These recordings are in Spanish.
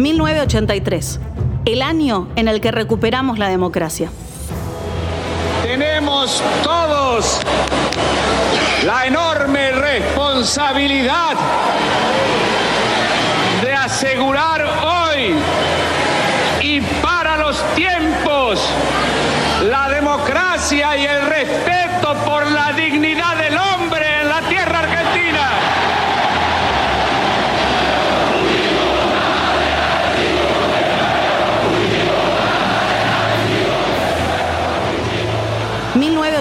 1983, el año en el que recuperamos la democracia. Tenemos todos la enorme responsabilidad de asegurar hoy y para los tiempos la democracia y el respeto por la dignidad del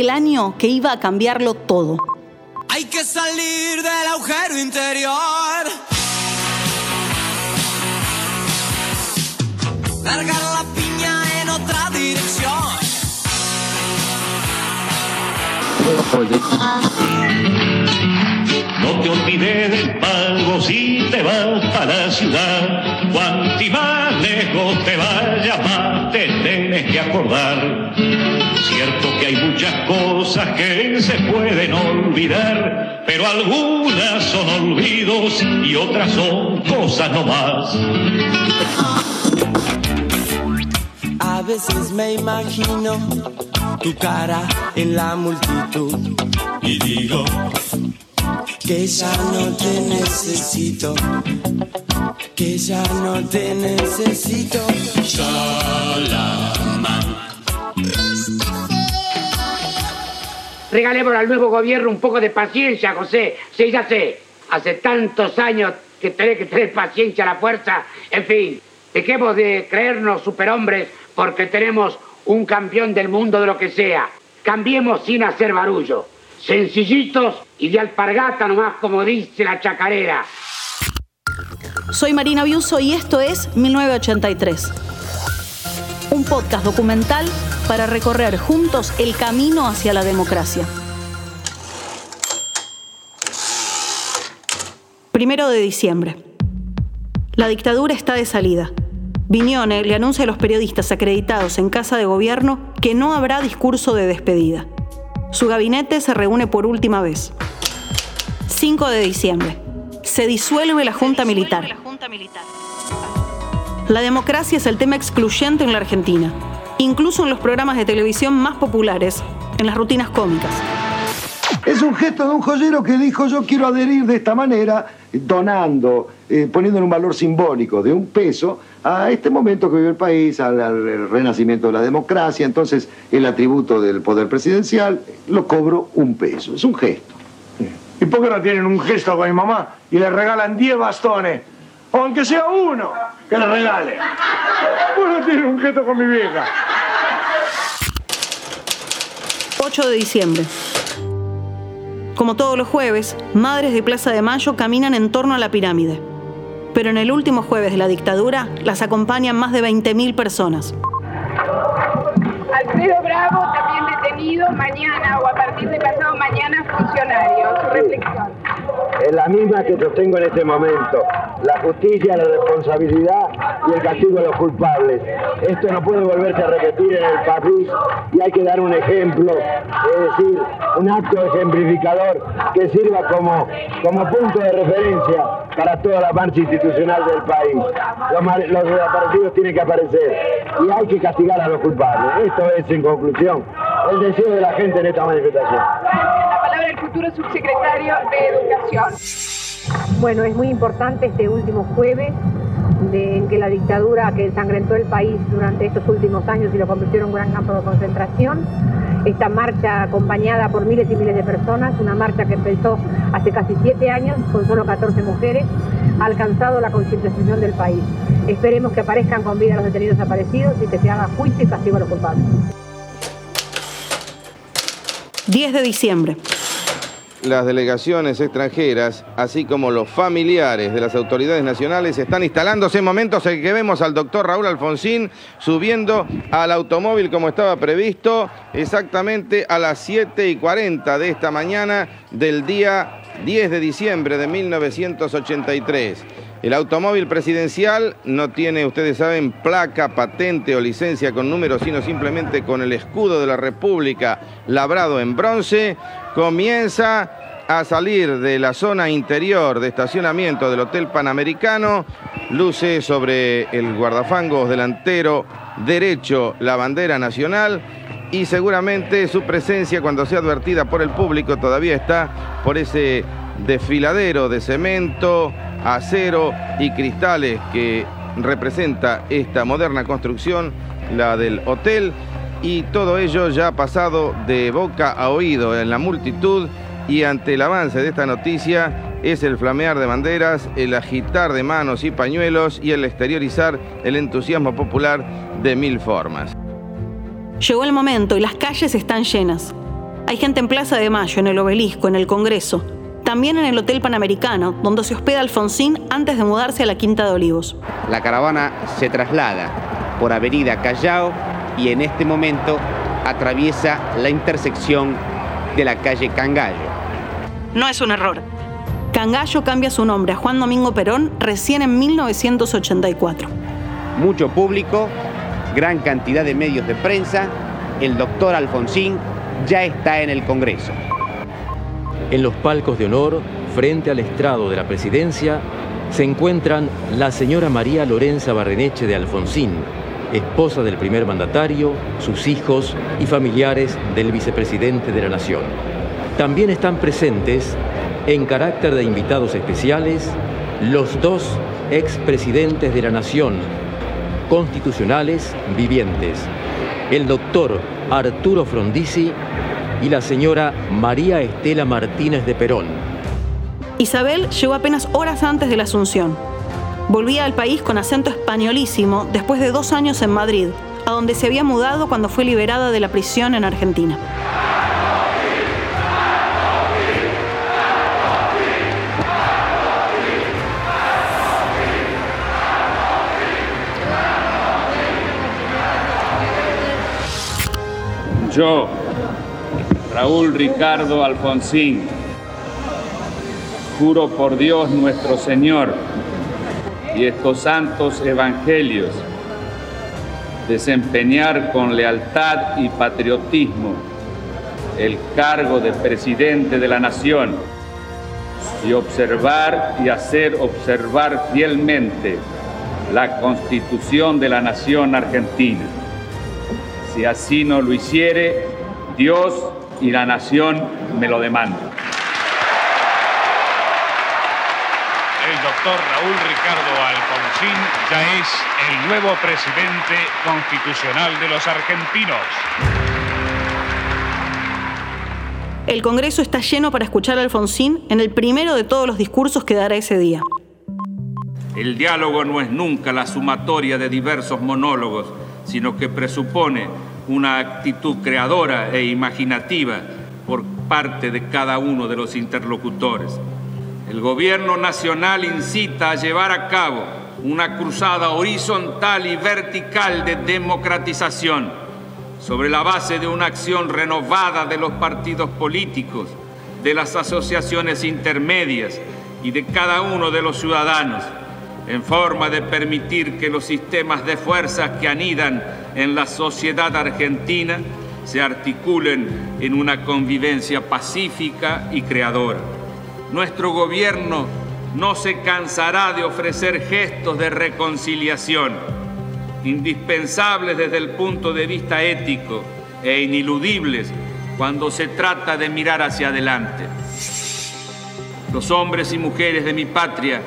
el año que iba a cambiarlo todo? Hay que salir del agujero interior. Largar la piña en otra dirección. No te olvides del pago si te vas para la ciudad. Cuanti más lejos te vayas, más te tienes que acordar. Cierto que hay muchas cosas que se pueden olvidar, pero algunas son olvidos y otras son cosas nomás. A veces me imagino tu cara en la multitud y digo que ya no te necesito, que ya no te necesito. Regalemos al nuevo gobierno un poco de paciencia, José. Sí, ya sé. Hace tantos años que tenés que tener paciencia, la fuerza. En fin, dejemos de creernos superhombres porque tenemos un campeón del mundo de lo que sea. Cambiemos sin hacer barullo. Sencillitos y de alpargata nomás, como dice la chacarera. Soy Marina Biuso y esto es 1983. Un podcast documental para recorrer juntos el camino hacia la democracia. Primero de diciembre. La dictadura está de salida. Viñone le anuncia a los periodistas acreditados en Casa de Gobierno que no habrá discurso de despedida. Su gabinete se reúne por última vez. 5 de diciembre. Se disuelve la Junta Militar. La democracia es el tema excluyente en la Argentina, incluso en los programas de televisión más populares, en las rutinas cómicas. Es un gesto de un joyero que dijo yo quiero adherir de esta manera, donando, eh, poniéndole un valor simbólico de un peso a este momento que vive el país, al, al renacimiento de la democracia, entonces el atributo del poder presidencial lo cobro un peso, es un gesto. ¿Y por qué no tienen un gesto con mi mamá y le regalan 10 bastones? O aunque sea uno, que le regale. ¿Por qué no tienen un gesto con mi vieja? 8 de diciembre. Como todos los jueves, madres de Plaza de Mayo caminan en torno a la pirámide. Pero en el último jueves de la dictadura las acompañan más de 20.000 personas. Alfredo Bravo, también detenido, mañana o a partir de pasado mañana funcionario. Su reflexión. Es la misma que sostengo en este momento. La justicia, la responsabilidad y el castigo a los culpables. Esto no puede volverse a repetir en el país y hay que dar un ejemplo, es decir, un acto ejemplificador que sirva como, como punto de referencia para toda la marcha institucional del país. Los, desaparecidos tienen que aparecer y hay que castigar a los culpables. Esto es, en conclusión, el deseo de la gente en esta manifestación. Del futuro subsecretario de Educación. Bueno, es muy importante este último jueves de, en que la dictadura que ensangrentó el país durante estos últimos años y lo convirtió en un gran campo de concentración, esta marcha acompañada por miles y miles de personas, una marcha que empezó hace casi siete años con solo 14 mujeres, ha alcanzado la concientización del país. Esperemos que aparezcan con vida los detenidos desaparecidos y que se haga juicio y castigo a los culpables. 10 de diciembre. Las delegaciones extranjeras, así como los familiares de las autoridades nacionales, están instalándose en momentos en que vemos al doctor Raúl Alfonsín subiendo al automóvil como estaba previsto, exactamente a las 7 y 40 de esta mañana del día 10 de diciembre de 1983. El automóvil presidencial no tiene, ustedes saben, placa, patente o licencia con número, sino simplemente con el escudo de la República labrado en bronce. Comienza a salir de la zona interior de estacionamiento del Hotel Panamericano. Luce sobre el guardafangos delantero derecho la bandera nacional y seguramente su presencia cuando sea advertida por el público todavía está por ese desfiladero de cemento, acero y cristales que representa esta moderna construcción, la del hotel, y todo ello ya ha pasado de boca a oído en la multitud y ante el avance de esta noticia es el flamear de banderas, el agitar de manos y pañuelos y el exteriorizar el entusiasmo popular de mil formas. Llegó el momento y las calles están llenas. Hay gente en Plaza de Mayo, en el obelisco, en el Congreso, también en el Hotel Panamericano, donde se hospeda Alfonsín antes de mudarse a la Quinta de Olivos. La caravana se traslada por Avenida Callao y en este momento atraviesa la intersección de la calle Cangallo. No es un error. Cangallo cambia su nombre a Juan Domingo Perón recién en 1984. Mucho público, gran cantidad de medios de prensa, el doctor Alfonsín ya está en el Congreso. En los palcos de honor, frente al estrado de la presidencia, se encuentran la señora María Lorenza Barreneche de Alfonsín, esposa del primer mandatario, sus hijos y familiares del vicepresidente de la Nación. También están presentes, en carácter de invitados especiales, los dos expresidentes de la Nación, constitucionales vivientes, el doctor Arturo Frondizi y la señora María Estela Martínez de Perón. Isabel llegó apenas horas antes de la Asunción. Volvía al país con acento españolísimo después de dos años en Madrid, a donde se había mudado cuando fue liberada de la prisión en Argentina. Yo, Raúl Ricardo Alfonsín, juro por Dios nuestro Señor y estos santos evangelios desempeñar con lealtad y patriotismo el cargo de presidente de la nación y observar y hacer observar fielmente la constitución de la nación argentina. Si así no lo hiciere, Dios y la nación me lo demanda. El doctor Raúl Ricardo Alfonsín ya es el nuevo presidente constitucional de los argentinos. El Congreso está lleno para escuchar a Alfonsín en el primero de todos los discursos que dará ese día. El diálogo no es nunca la sumatoria de diversos monólogos, sino que presupone una actitud creadora e imaginativa por parte de cada uno de los interlocutores. El gobierno nacional incita a llevar a cabo una cruzada horizontal y vertical de democratización sobre la base de una acción renovada de los partidos políticos, de las asociaciones intermedias y de cada uno de los ciudadanos en forma de permitir que los sistemas de fuerzas que anidan en la sociedad argentina se articulen en una convivencia pacífica y creadora. Nuestro gobierno no se cansará de ofrecer gestos de reconciliación, indispensables desde el punto de vista ético e ineludibles cuando se trata de mirar hacia adelante. Los hombres y mujeres de mi patria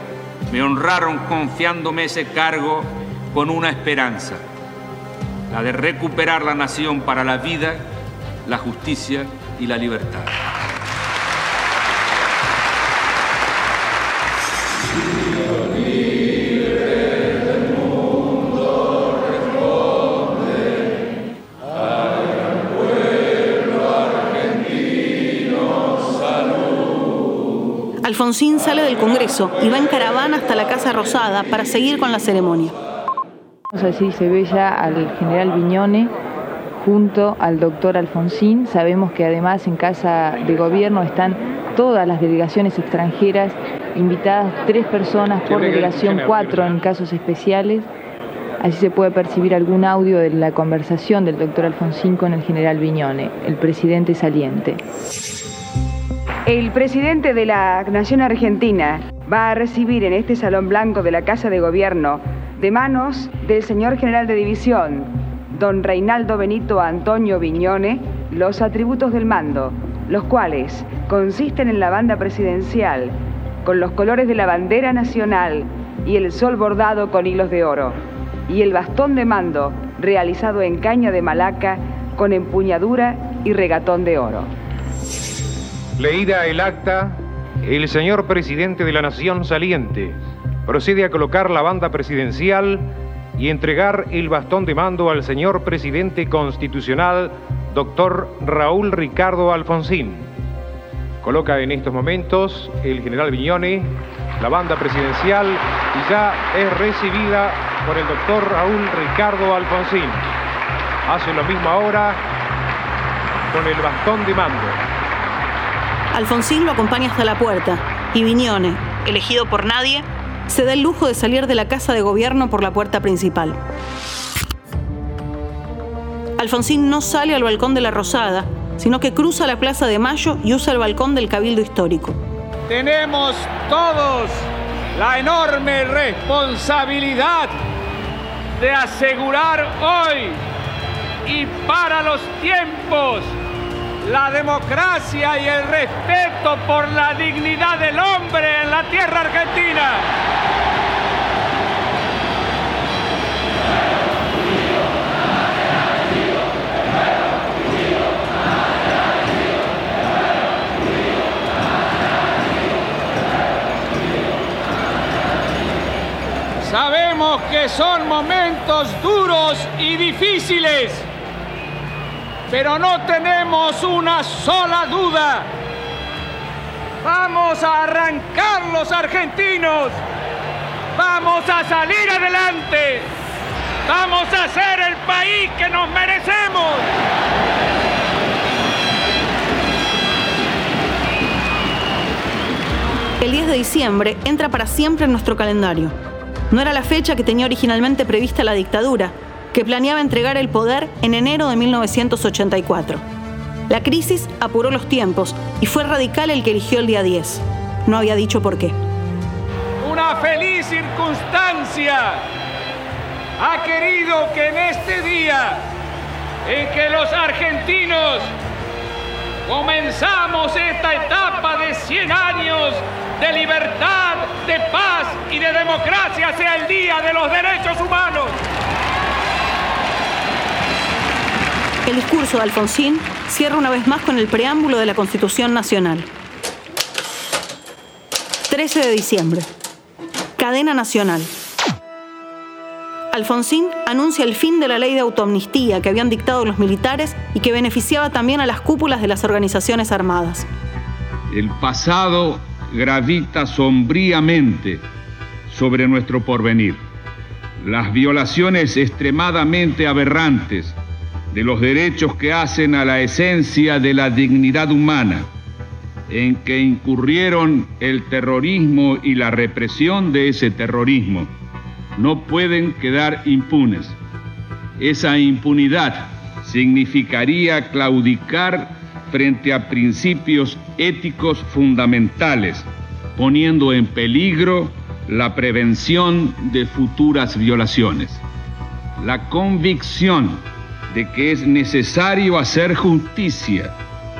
me honraron confiándome ese cargo con una esperanza, la de recuperar la nación para la vida, la justicia y la libertad. Alfonsín sale del Congreso y va en caravana hasta la Casa Rosada para seguir con la ceremonia. Así se ve ya al general Viñone junto al doctor Alfonsín. Sabemos que además en Casa de Gobierno están todas las delegaciones extranjeras, invitadas tres personas por delegación, cuatro en casos especiales. Así se puede percibir algún audio de la conversación del doctor Alfonsín con el general Viñone, el presidente saliente. El presidente de la Nación Argentina va a recibir en este Salón Blanco de la Casa de Gobierno, de manos del señor general de división, don Reinaldo Benito Antonio Viñone, los atributos del mando, los cuales consisten en la banda presidencial, con los colores de la bandera nacional y el sol bordado con hilos de oro, y el bastón de mando realizado en caña de malaca con empuñadura y regatón de oro. Leída el acta, el señor presidente de la Nación saliente procede a colocar la banda presidencial y entregar el bastón de mando al señor presidente constitucional, doctor Raúl Ricardo Alfonsín. Coloca en estos momentos el general Viñone la banda presidencial y ya es recibida por el doctor Raúl Ricardo Alfonsín. Hace lo mismo ahora con el bastón de mando. Alfonsín lo acompaña hasta la puerta y Viñone, elegido por nadie, se da el lujo de salir de la casa de gobierno por la puerta principal. Alfonsín no sale al balcón de la Rosada, sino que cruza la Plaza de Mayo y usa el balcón del Cabildo Histórico. Tenemos todos la enorme responsabilidad de asegurar hoy y para los tiempos la democracia y el respeto por la dignidad del hombre en la tierra argentina. Sabemos que son momentos duros y difíciles, pero no tenemos una sola duda. Vamos a arrancar los argentinos. Vamos a salir adelante. Vamos a ser el país que nos merecemos. El 10 de diciembre entra para siempre en nuestro calendario. No era la fecha que tenía originalmente prevista la dictadura, que planeaba entregar el poder en enero de 1984. La crisis apuró los tiempos y fue Radical el que eligió el día 10. No había dicho por qué. Una feliz circunstancia ha querido que en este día en que los argentinos comenzamos esta etapa de 100 años de libertad, de paz y de democracia sea el Día de los Derechos Humanos. El discurso de Alfonsín cierra una vez más con el preámbulo de la Constitución Nacional. 13 de diciembre. Cadena Nacional. Alfonsín anuncia el fin de la ley de autoamnistía que habían dictado los militares y que beneficiaba también a las cúpulas de las organizaciones armadas. El pasado gravita sombríamente sobre nuestro porvenir. Las violaciones extremadamente aberrantes de los derechos que hacen a la esencia de la dignidad humana, en que incurrieron el terrorismo y la represión de ese terrorismo, no pueden quedar impunes. Esa impunidad significaría claudicar frente a principios éticos fundamentales, poniendo en peligro la prevención de futuras violaciones. La convicción de que es necesario hacer justicia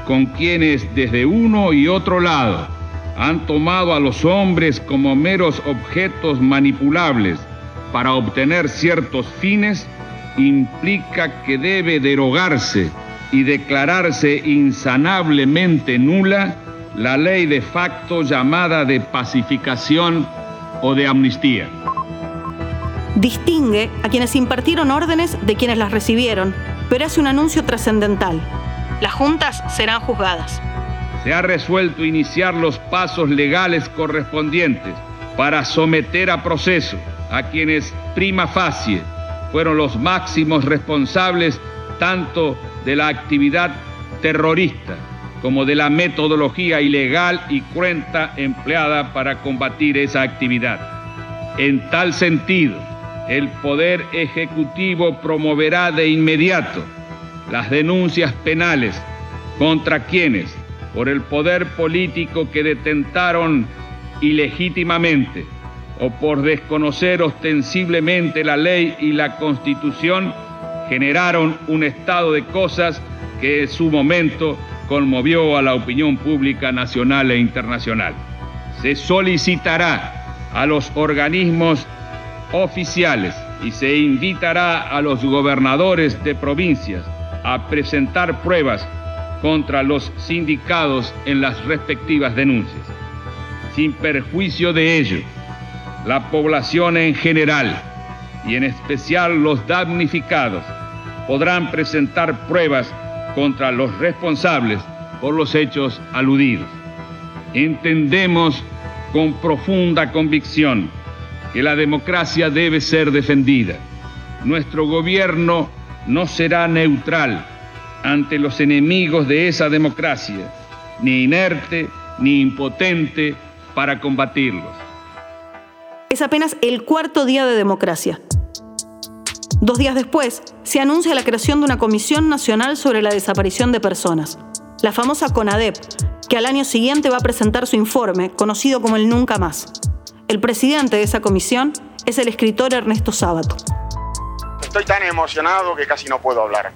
con quienes desde uno y otro lado han tomado a los hombres como meros objetos manipulables para obtener ciertos fines, implica que debe derogarse y declararse insanablemente nula la ley de facto llamada de pacificación o de amnistía. Distingue a quienes impartieron órdenes de quienes las recibieron, pero hace un anuncio trascendental. Las juntas serán juzgadas. se ha resuelto iniciar los pasos legales correspondientes para someter a proceso a quienes prima facie fueron los máximos responsables tanto de la actividad terrorista como de la metodología ilegal y cruenta empleada para combatir esa actividad. En tal sentido, el Poder Ejecutivo promoverá de inmediato las denuncias penales contra quienes, por el poder político que detentaron ilegítimamente o por desconocer ostensiblemente la ley y la constitución, generaron un estado de cosas que en su momento conmovió a la opinión pública nacional e internacional. Se solicitará a los organismos oficiales y se invitará a los gobernadores de provincias a presentar pruebas contra los sindicados en las respectivas denuncias. Sin perjuicio de ello, la población en general y en especial los damnificados podrán presentar pruebas contra los responsables por los hechos aludidos. Entendemos con profunda convicción que la democracia debe ser defendida. Nuestro gobierno no será neutral ante los enemigos de esa democracia, ni inerte ni impotente para combatirlos. Es apenas el cuarto día de democracia. Dos días después, se anuncia la creación de una Comisión Nacional sobre la Desaparición de Personas, la famosa CONADEP, que al año siguiente va a presentar su informe, conocido como el Nunca Más. El presidente de esa comisión es el escritor Ernesto Sábato. Estoy tan emocionado que casi no puedo hablar.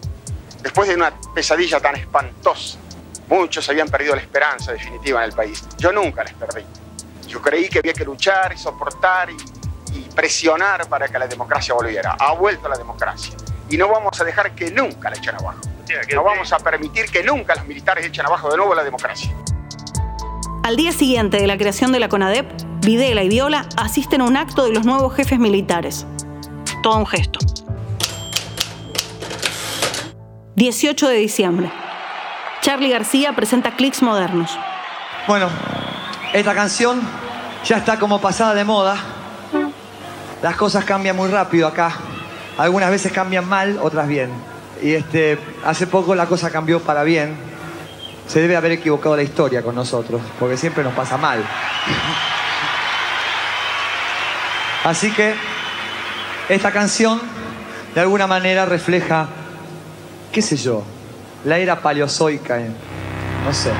Después de una pesadilla tan espantosa, muchos habían perdido la esperanza definitiva en el país. Yo nunca les perdí. Yo creí que había que luchar y soportar y y presionar para que la democracia volviera. Ha vuelto la democracia. Y no vamos a dejar que nunca la echen abajo. No vamos a permitir que nunca los militares echen abajo de nuevo la democracia. Al día siguiente de la creación de la CONADEP, Videla y Viola asisten a un acto de los nuevos jefes militares. Todo un gesto. 18 de diciembre. Charlie García presenta clics modernos. Bueno, esta canción ya está como pasada de moda las cosas cambian muy rápido acá. Algunas veces cambian mal, otras bien. Y este, hace poco la cosa cambió para bien. Se debe haber equivocado la historia con nosotros, porque siempre nos pasa mal. Así que esta canción de alguna manera refleja, qué sé yo, la era paleozoica, en, no sé.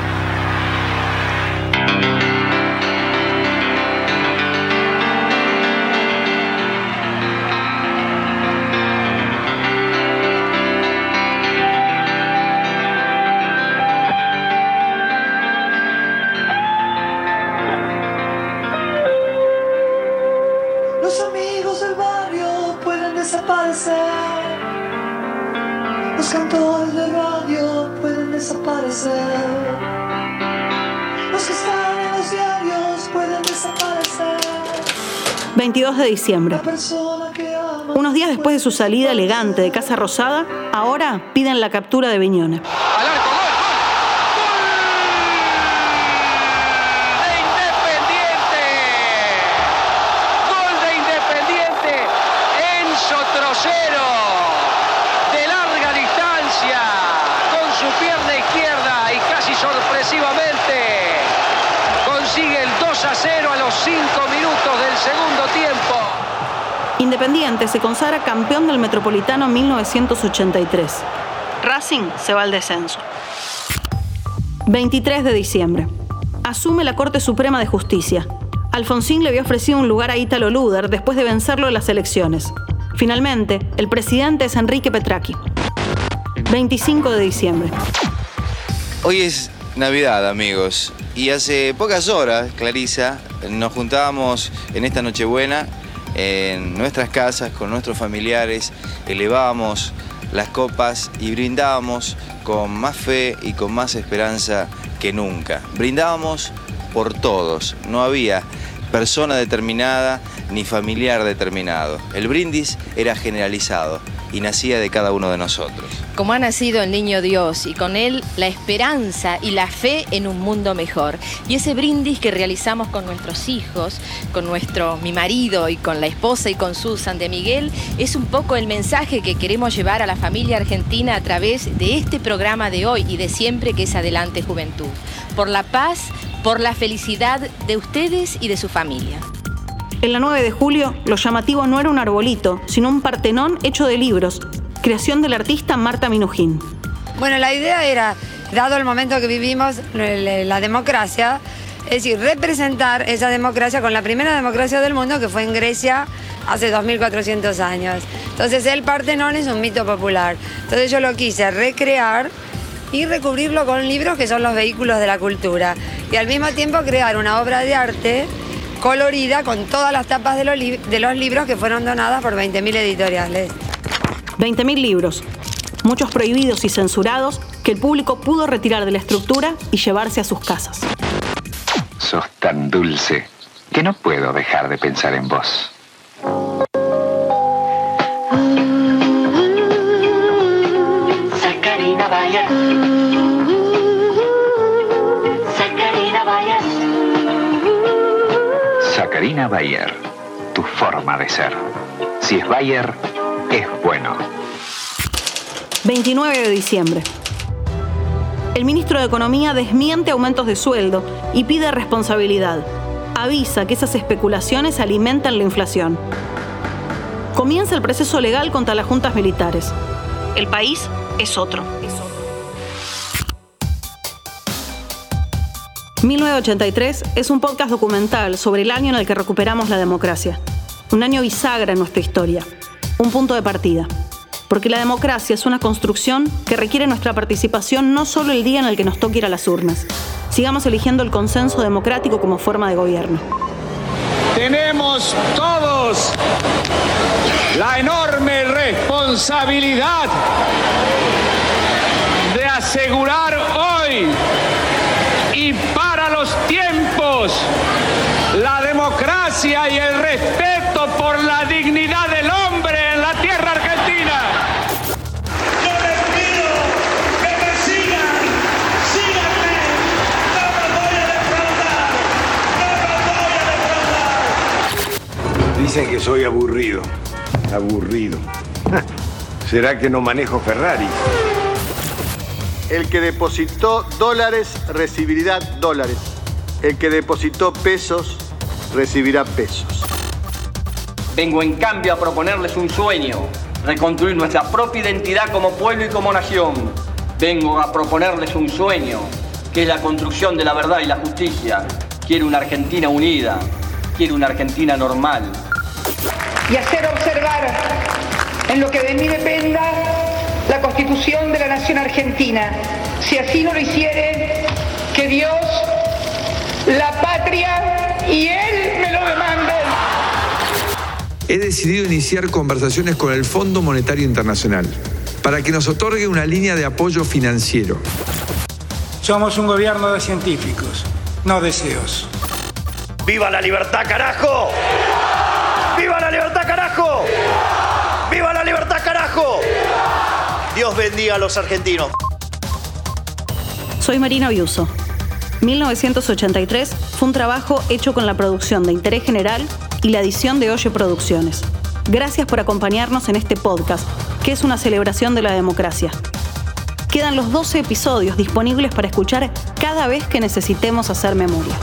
22 de diciembre. Unos días después de su salida elegante de Casa Rosada, ahora piden la captura de Viñones. Gol de Independiente, Enzo Trocero, de larga distancia, con su pierna izquierda y casi sorpresivamente consigue el 2 a 0 a los 5 minutos del segundo tiempo. Independiente se consagra campeón del Metropolitano en 1983. Racing se va al descenso. 23 de diciembre. Asume la Corte Suprema de Justicia. Alfonsín le había ofrecido un lugar a Ítalo Luder después de vencerlo en las elecciones. Finalmente, el presidente es Enrique Petracchi. 25 de diciembre. Hoy es Navidad, amigos. Y hace pocas horas, Clarisa, nos juntábamos en esta Nochebuena en nuestras casas con nuestros familiares, elevábamos las copas y brindábamos con más fe y con más esperanza que nunca. Brindábamos por todos. No había persona determinada ni familiar determinado. El brindis era generalizado y nacía de cada uno de nosotros. Como ha nacido el niño Dios y con él la esperanza y la fe en un mundo mejor. Y ese brindis que realizamos con nuestros hijos, con nuestro mi marido y con la esposa y con Susan de Miguel es un poco el mensaje que queremos llevar a la familia argentina a través de este programa de hoy y de siempre que es Adelante Juventud. Por la paz, por la felicidad de ustedes y de su familia. En la 9 de julio, lo llamativo no era un arbolito, sino un partenón hecho de libros, creación del artista Marta Minujín. Bueno, la idea era, dado el momento que vivimos, la democracia, es decir, representar esa democracia con la primera democracia del mundo que fue en Grecia hace 2400 años. Entonces el Partenón es un mito popular. Entonces yo lo quise recrear y recubrirlo con libros que son los vehículos de la cultura. Y al mismo tiempo crear una obra de arte colorida con todas las tapas de los, de los libros que fueron donadas por 20.000 editoriales. 20.000 libros, muchos prohibidos y censurados que el público pudo retirar de la estructura y llevarse a sus casas. Sos tan dulce que no puedo dejar de pensar en vos. Sacarina Bayer. Sacarina Bayer. Sacarina Bayer, tu forma de ser. Si es Bayer, es bueno. 29 de diciembre. El ministro de Economía desmiente aumentos de sueldo y pide responsabilidad. Avisa que esas especulaciones alimentan la inflación. Comienza el proceso legal contra las juntas militares. El país es otro. 1983 es un podcast documental sobre el año en el que recuperamos la democracia. Un año bisagra en nuestra historia. Un punto de partida. Porque la democracia es una construcción que requiere nuestra participación no solo el día en el que nos toque ir a las urnas. Sigamos eligiendo el consenso democrático como forma de gobierno. Tenemos todos la enorme responsabilidad de asegurar hoy y para los tiempos la democracia y el respeto Dicen que soy aburrido. Aburrido. ¿Será que no manejo Ferrari? El que depositó dólares recibirá dólares. El que depositó pesos recibirá pesos. Vengo en cambio a proponerles un sueño, reconstruir nuestra propia identidad como pueblo y como nación. Vengo a proponerles un sueño, que es la construcción de la verdad y la justicia. Quiero una Argentina unida, quiero una Argentina normal. Y hacer observar en lo que de mí dependa la constitución de la nación argentina. Si así no lo hiciere, que Dios, la patria y Él me lo demanden. He decidido iniciar conversaciones con el Fondo Monetario Internacional para que nos otorgue una línea de apoyo financiero. Somos un gobierno de científicos, no deseos. ¡Viva la libertad, carajo! ¡Viva la libertad, carajo! Dios bendiga a los argentinos. Soy Marina Biuso. 1983 fue un trabajo hecho con la producción de Interés General y la edición de Oye Producciones. Gracias por acompañarnos en este podcast, que es una celebración de la democracia. Quedan los 12 episodios disponibles para escuchar cada vez que necesitemos hacer memoria.